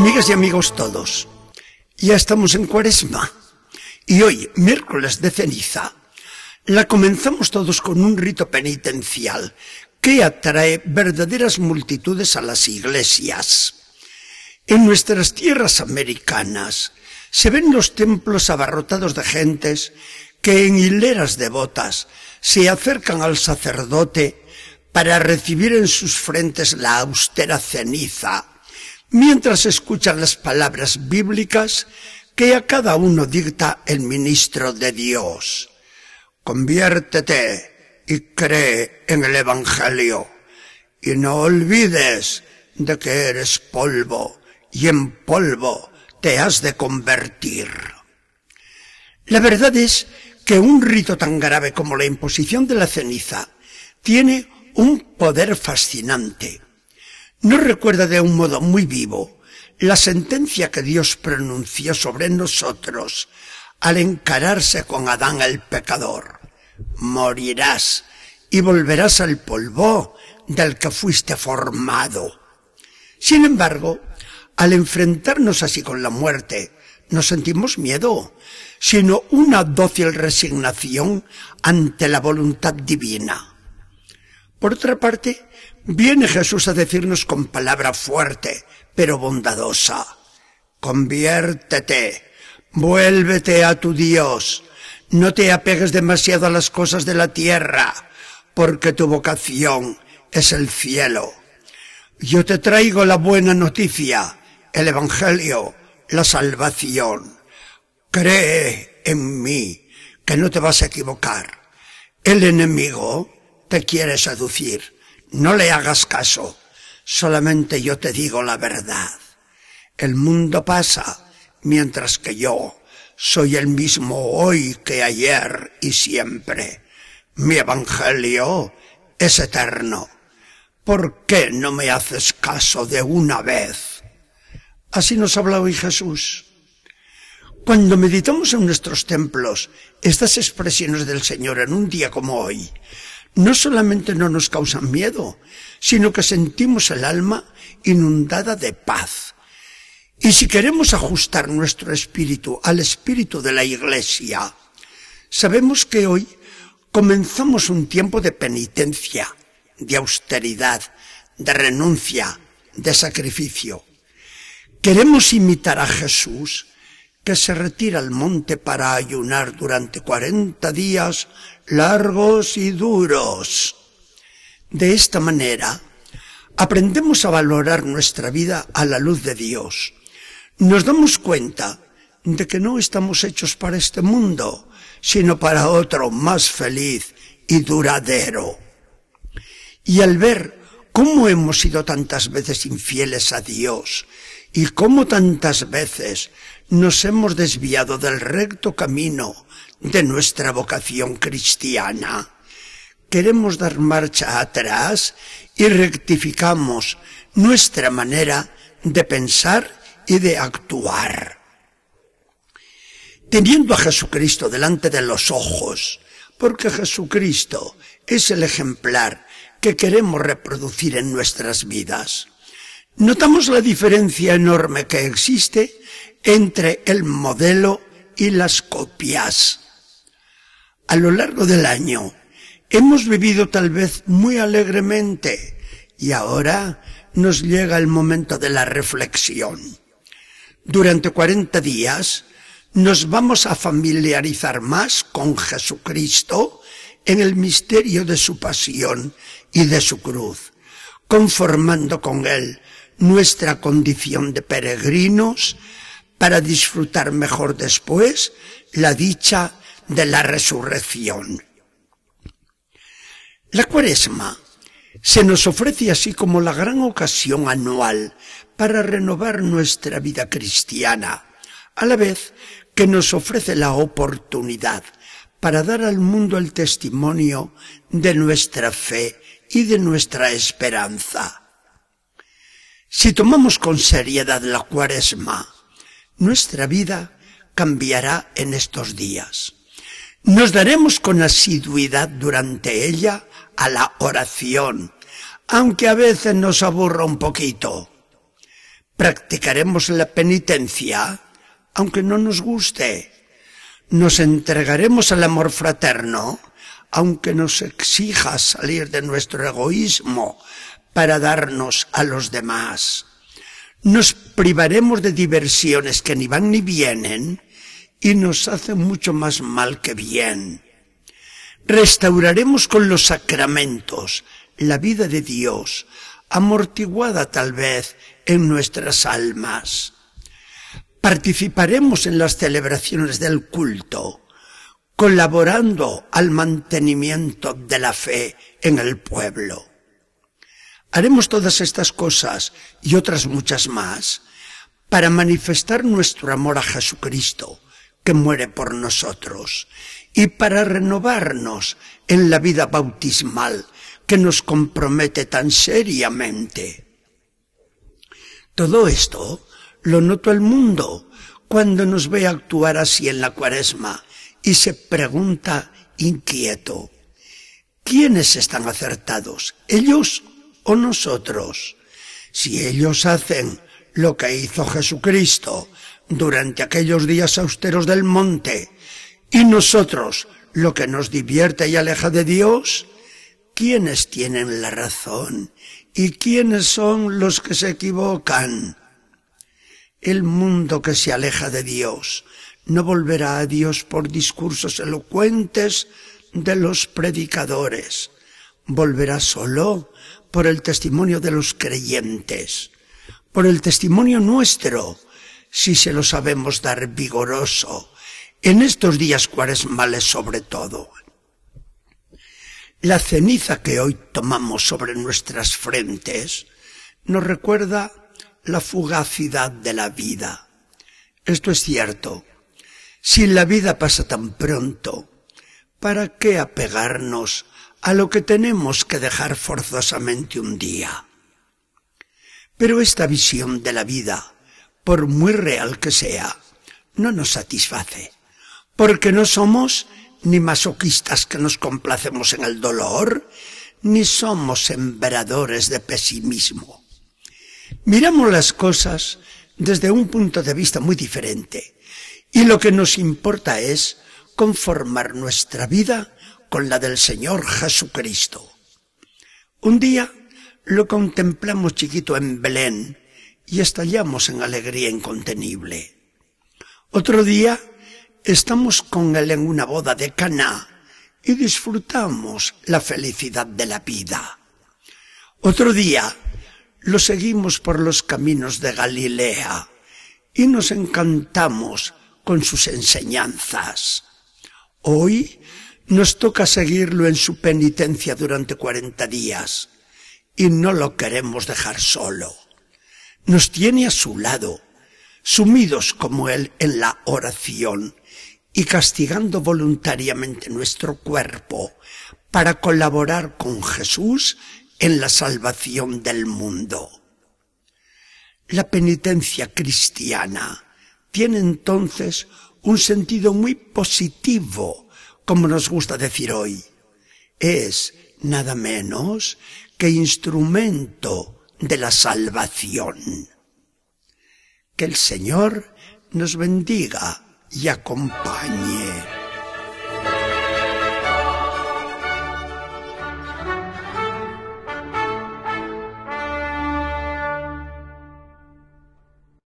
Amigas y amigos todos, ya estamos en cuaresma y hoy, miércoles de ceniza, la comenzamos todos con un rito penitencial que atrae verdaderas multitudes a las iglesias. En nuestras tierras americanas se ven los templos abarrotados de gentes que en hileras devotas se acercan al sacerdote para recibir en sus frentes la austera ceniza, mientras escuchan las palabras bíblicas que a cada uno dicta el ministro de Dios. Conviértete y cree en el Evangelio y no olvides de que eres polvo y en polvo te has de convertir. La verdad es que un rito tan grave como la imposición de la ceniza tiene un poder fascinante. No recuerda de un modo muy vivo la sentencia que Dios pronunció sobre nosotros al encararse con Adán el pecador. Morirás y volverás al polvo del que fuiste formado. Sin embargo, al enfrentarnos así con la muerte, no sentimos miedo, sino una dócil resignación ante la voluntad divina. Por otra parte, viene Jesús a decirnos con palabra fuerte, pero bondadosa, conviértete, vuélvete a tu Dios, no te apegues demasiado a las cosas de la tierra, porque tu vocación es el cielo. Yo te traigo la buena noticia, el Evangelio, la salvación. Cree en mí, que no te vas a equivocar. El enemigo te quiere seducir. No le hagas caso. Solamente yo te digo la verdad. El mundo pasa, mientras que yo soy el mismo hoy que ayer y siempre. Mi evangelio es eterno. ¿Por qué no me haces caso de una vez? Así nos habla hoy Jesús. Cuando meditamos en nuestros templos estas expresiones del Señor en un día como hoy, no solamente no nos causan miedo, sino que sentimos el alma inundada de paz. Y si queremos ajustar nuestro espíritu al espíritu de la Iglesia, sabemos que hoy comenzamos un tiempo de penitencia, de austeridad, de renuncia, de sacrificio. Queremos imitar a Jesús, que se retira al monte para ayunar durante cuarenta días largos y duros. De esta manera, aprendemos a valorar nuestra vida a la luz de Dios. Nos damos cuenta de que no estamos hechos para este mundo, sino para otro más feliz y duradero. Y al ver cómo hemos sido tantas veces infieles a Dios y cómo tantas veces nos hemos desviado del recto camino de nuestra vocación cristiana. Queremos dar marcha atrás y rectificamos nuestra manera de pensar y de actuar. Teniendo a Jesucristo delante de los ojos, porque Jesucristo es el ejemplar que queremos reproducir en nuestras vidas. Notamos la diferencia enorme que existe entre el modelo y las copias. A lo largo del año hemos vivido tal vez muy alegremente y ahora nos llega el momento de la reflexión. Durante cuarenta días nos vamos a familiarizar más con Jesucristo en el misterio de su pasión y de su cruz, conformando con él nuestra condición de peregrinos para disfrutar mejor después la dicha de la resurrección. La cuaresma se nos ofrece así como la gran ocasión anual para renovar nuestra vida cristiana, a la vez que nos ofrece la oportunidad para dar al mundo el testimonio de nuestra fe y de nuestra esperanza. Si tomamos con seriedad la cuaresma, nuestra vida cambiará en estos días. Nos daremos con asiduidad durante ella a la oración, aunque a veces nos aburra un poquito. Practicaremos la penitencia, aunque no nos guste. Nos entregaremos al amor fraterno, aunque nos exija salir de nuestro egoísmo para darnos a los demás. Nos privaremos de diversiones que ni van ni vienen y nos hacen mucho más mal que bien. Restauraremos con los sacramentos la vida de Dios, amortiguada tal vez en nuestras almas. Participaremos en las celebraciones del culto, colaborando al mantenimiento de la fe en el pueblo. Haremos todas estas cosas y otras muchas más para manifestar nuestro amor a Jesucristo, que muere por nosotros, y para renovarnos en la vida bautismal que nos compromete tan seriamente. Todo esto lo notó el mundo cuando nos ve actuar así en la cuaresma y se pregunta inquieto, ¿quiénes están acertados? ¿Ellos o nosotros? Si ellos hacen lo que hizo Jesucristo durante aquellos días austeros del monte y nosotros lo que nos divierte y aleja de Dios, ¿quiénes tienen la razón y quiénes son los que se equivocan? El mundo que se aleja de Dios no volverá a Dios por discursos elocuentes de los predicadores. Volverá solo por el testimonio de los creyentes, por el testimonio nuestro, si se lo sabemos dar vigoroso, en estos días cuaresmales sobre todo. La ceniza que hoy tomamos sobre nuestras frentes nos recuerda la fugacidad de la vida. Esto es cierto. Si la vida pasa tan pronto, ¿para qué apegarnos a lo que tenemos que dejar forzosamente un día? Pero esta visión de la vida, por muy real que sea, no nos satisface, porque no somos ni masoquistas que nos complacemos en el dolor, ni somos sembradores de pesimismo. Miramos las cosas desde un punto de vista muy diferente y lo que nos importa es conformar nuestra vida con la del Señor Jesucristo. Un día lo contemplamos chiquito en Belén y estallamos en alegría incontenible. Otro día estamos con él en una boda de Caná y disfrutamos la felicidad de la vida. Otro día lo seguimos por los caminos de Galilea y nos encantamos con sus enseñanzas. Hoy nos toca seguirlo en su penitencia durante cuarenta días y no lo queremos dejar solo. Nos tiene a su lado, sumidos como él en la oración y castigando voluntariamente nuestro cuerpo para colaborar con Jesús en la salvación del mundo. La penitencia cristiana tiene entonces un sentido muy positivo, como nos gusta decir hoy. Es nada menos que instrumento de la salvación. Que el Señor nos bendiga y acompañe.